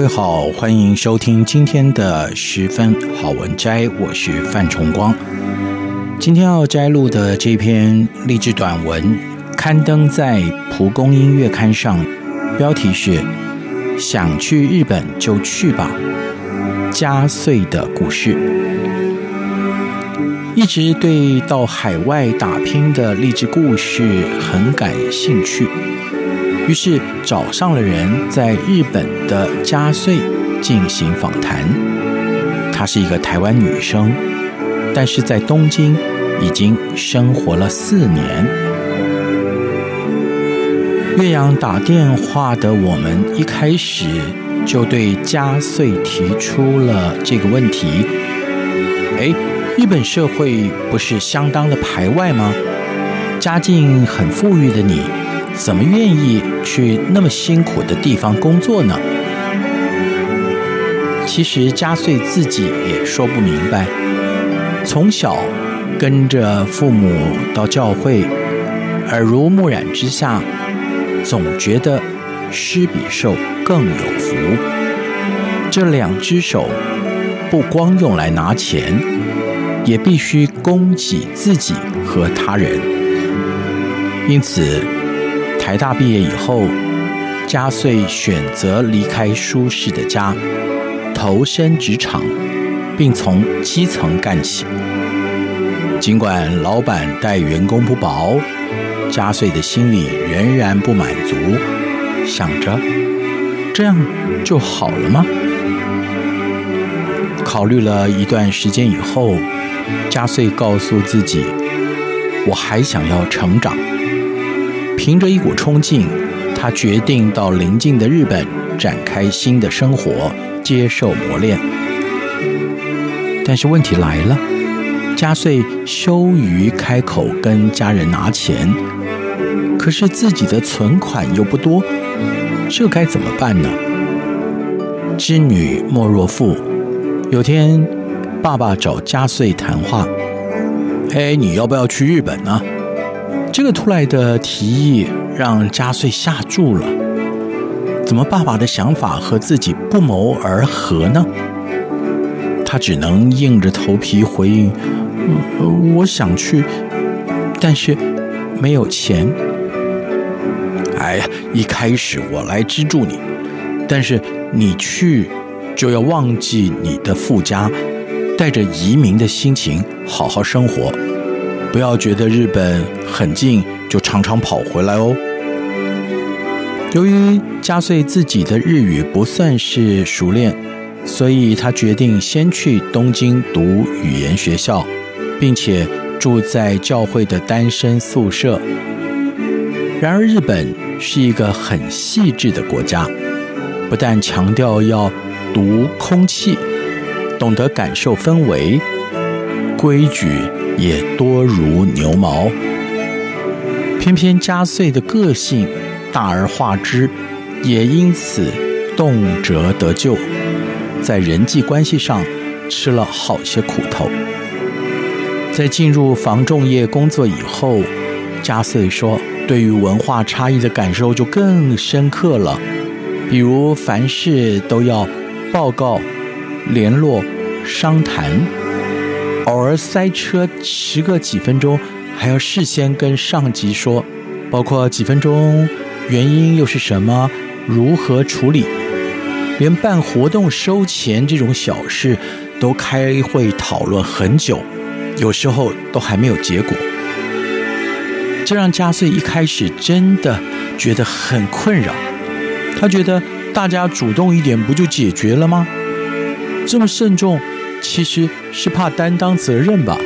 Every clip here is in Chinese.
各位好，欢迎收听今天的十分好文摘，我是范崇光。今天要摘录的这篇励志短文，刊登在《蒲公英月刊》上，标题是“想去日本就去吧”，加穗的故事。一直对到海外打拼的励志故事很感兴趣。于是找上了人，在日本的加穗进行访谈。她是一个台湾女生，但是在东京已经生活了四年。岳阳打电话的我们一开始就对加穗提出了这个问题：哎，日本社会不是相当的排外吗？家境很富裕的你。怎么愿意去那么辛苦的地方工作呢？其实加穗自己也说不明白。从小跟着父母到教会，耳濡目染之下，总觉得施比受更有福。这两只手不光用来拿钱，也必须供给自己和他人。因此。台大毕业以后，佳穗选择离开舒适的家，投身职场，并从基层干起。尽管老板待员工不薄，佳穗的心里仍然不满足，想着这样就好了吗？考虑了一段时间以后，佳穗告诉自己：“我还想要成长。”凭着一股冲劲，他决定到邻近的日本展开新的生活，接受磨练。但是问题来了，佳穗羞于开口跟家人拿钱，可是自己的存款又不多，这该怎么办呢？织女莫若父。有天，爸爸找佳穗谈话：“哎，你要不要去日本呢？”这个突来的提议让加穗吓住了。怎么爸爸的想法和自己不谋而合呢？他只能硬着头皮回应：“，我想去，但是没有钱。”哎呀，一开始我来资助你，但是你去就要忘记你的父家，带着移民的心情好好生活。不要觉得日本很近就常常跑回来哦。由于加穗自己的日语不算是熟练，所以他决定先去东京读语言学校，并且住在教会的单身宿舍。然而，日本是一个很细致的国家，不但强调要读空气，懂得感受氛围，规矩。也多如牛毛，偏偏加穗的个性大而化之，也因此动辄得咎，在人际关系上吃了好些苦头。在进入房仲业工作以后，加穗说，对于文化差异的感受就更深刻了，比如凡事都要报告、联络、商谈。偶尔塞车迟个几分钟，还要事先跟上级说，包括几分钟，原因又是什么，如何处理。连办活动收钱这种小事，都开会讨论很久，有时候都还没有结果。这让加穗一开始真的觉得很困扰。他觉得大家主动一点不就解决了吗？这么慎重，其实是怕担当责任吧。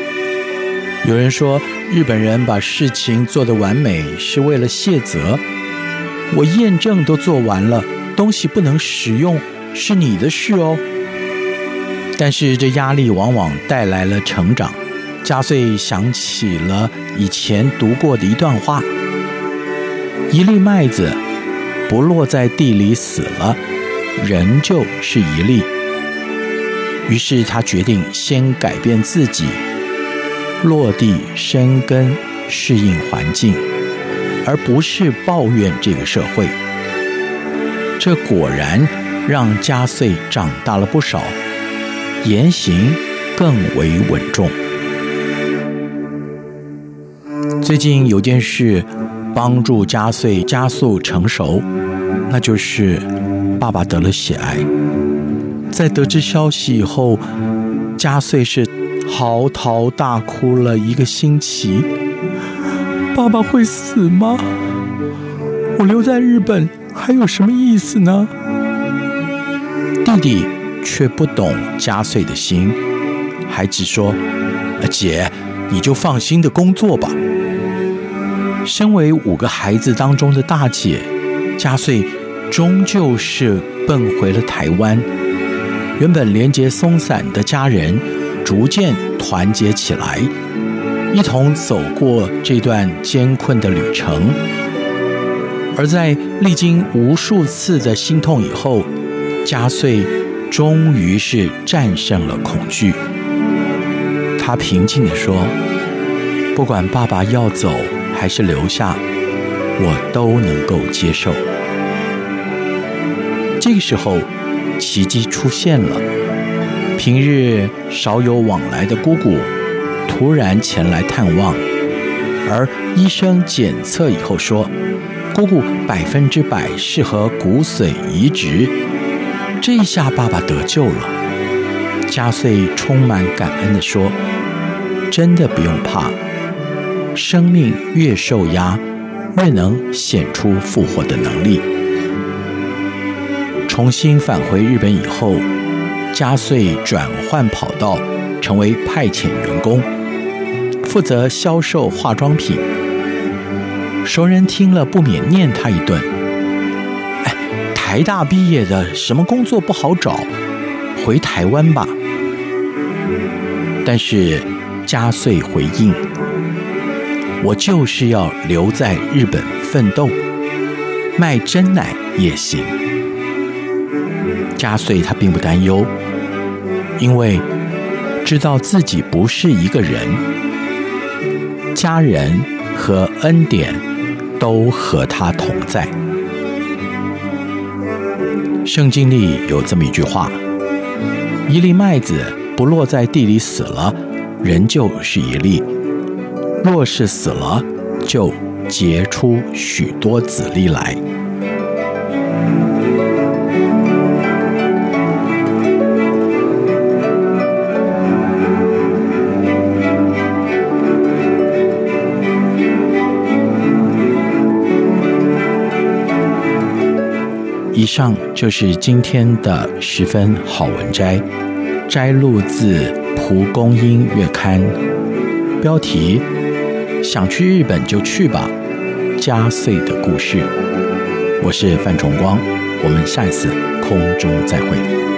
有人说，日本人把事情做得完美是为了卸责。我验证都做完了，东西不能使用是你的事哦。但是这压力往往带来了成长。嘉穗想起了以前读过的一段话：一粒麦子不落在地里死了，仍旧是一粒。于是他决定先改变自己。落地生根，适应环境，而不是抱怨这个社会。这果然让加穗长大了不少，言行更为稳重。最近有件事帮助加穗加速成熟，那就是爸爸得了血癌。在得知消息以后，嘉穗是。嚎啕大哭了一个星期。爸爸会死吗？我留在日本还有什么意思呢？弟弟却不懂嘉穗的心，还只说：“姐，你就放心的工作吧。”身为五个孩子当中的大姐，嘉穗终究是奔回了台湾。原本连结松散的家人，逐渐团结起来，一同走过这段艰困的旅程。而在历经无数次的心痛以后，嘉穗终于是战胜了恐惧。她平静地说：“不管爸爸要走还是留下，我都能够接受。”这个时候，奇迹出现了。平日少有往来的姑姑突然前来探望，而医生检测以后说，姑姑百分之百适合骨髓移植。这下爸爸得救了。嘉穗充满感恩地说：“真的不用怕，生命越受压，越能显出复活的能力。”重新返回日本以后。嘉穗转换跑道，成为派遣员工，负责销售化妆品。熟人听了不免念他一顿：“哎，台大毕业的，什么工作不好找？回台湾吧。”但是嘉穗回应：“我就是要留在日本奋斗，卖真奶也行。”压碎他并不担忧。因为知道自己不是一个人，家人和恩典都和他同在。圣经里有这么一句话：“一粒麦子不落在地里死了，仍旧是一粒；若是死了，就结出许多子粒来。”以上就是今天的十分好文摘，摘录自《蒲公英月刊》，标题：想去日本就去吧，加岁的故事。我是范崇光，我们下一次空中再会。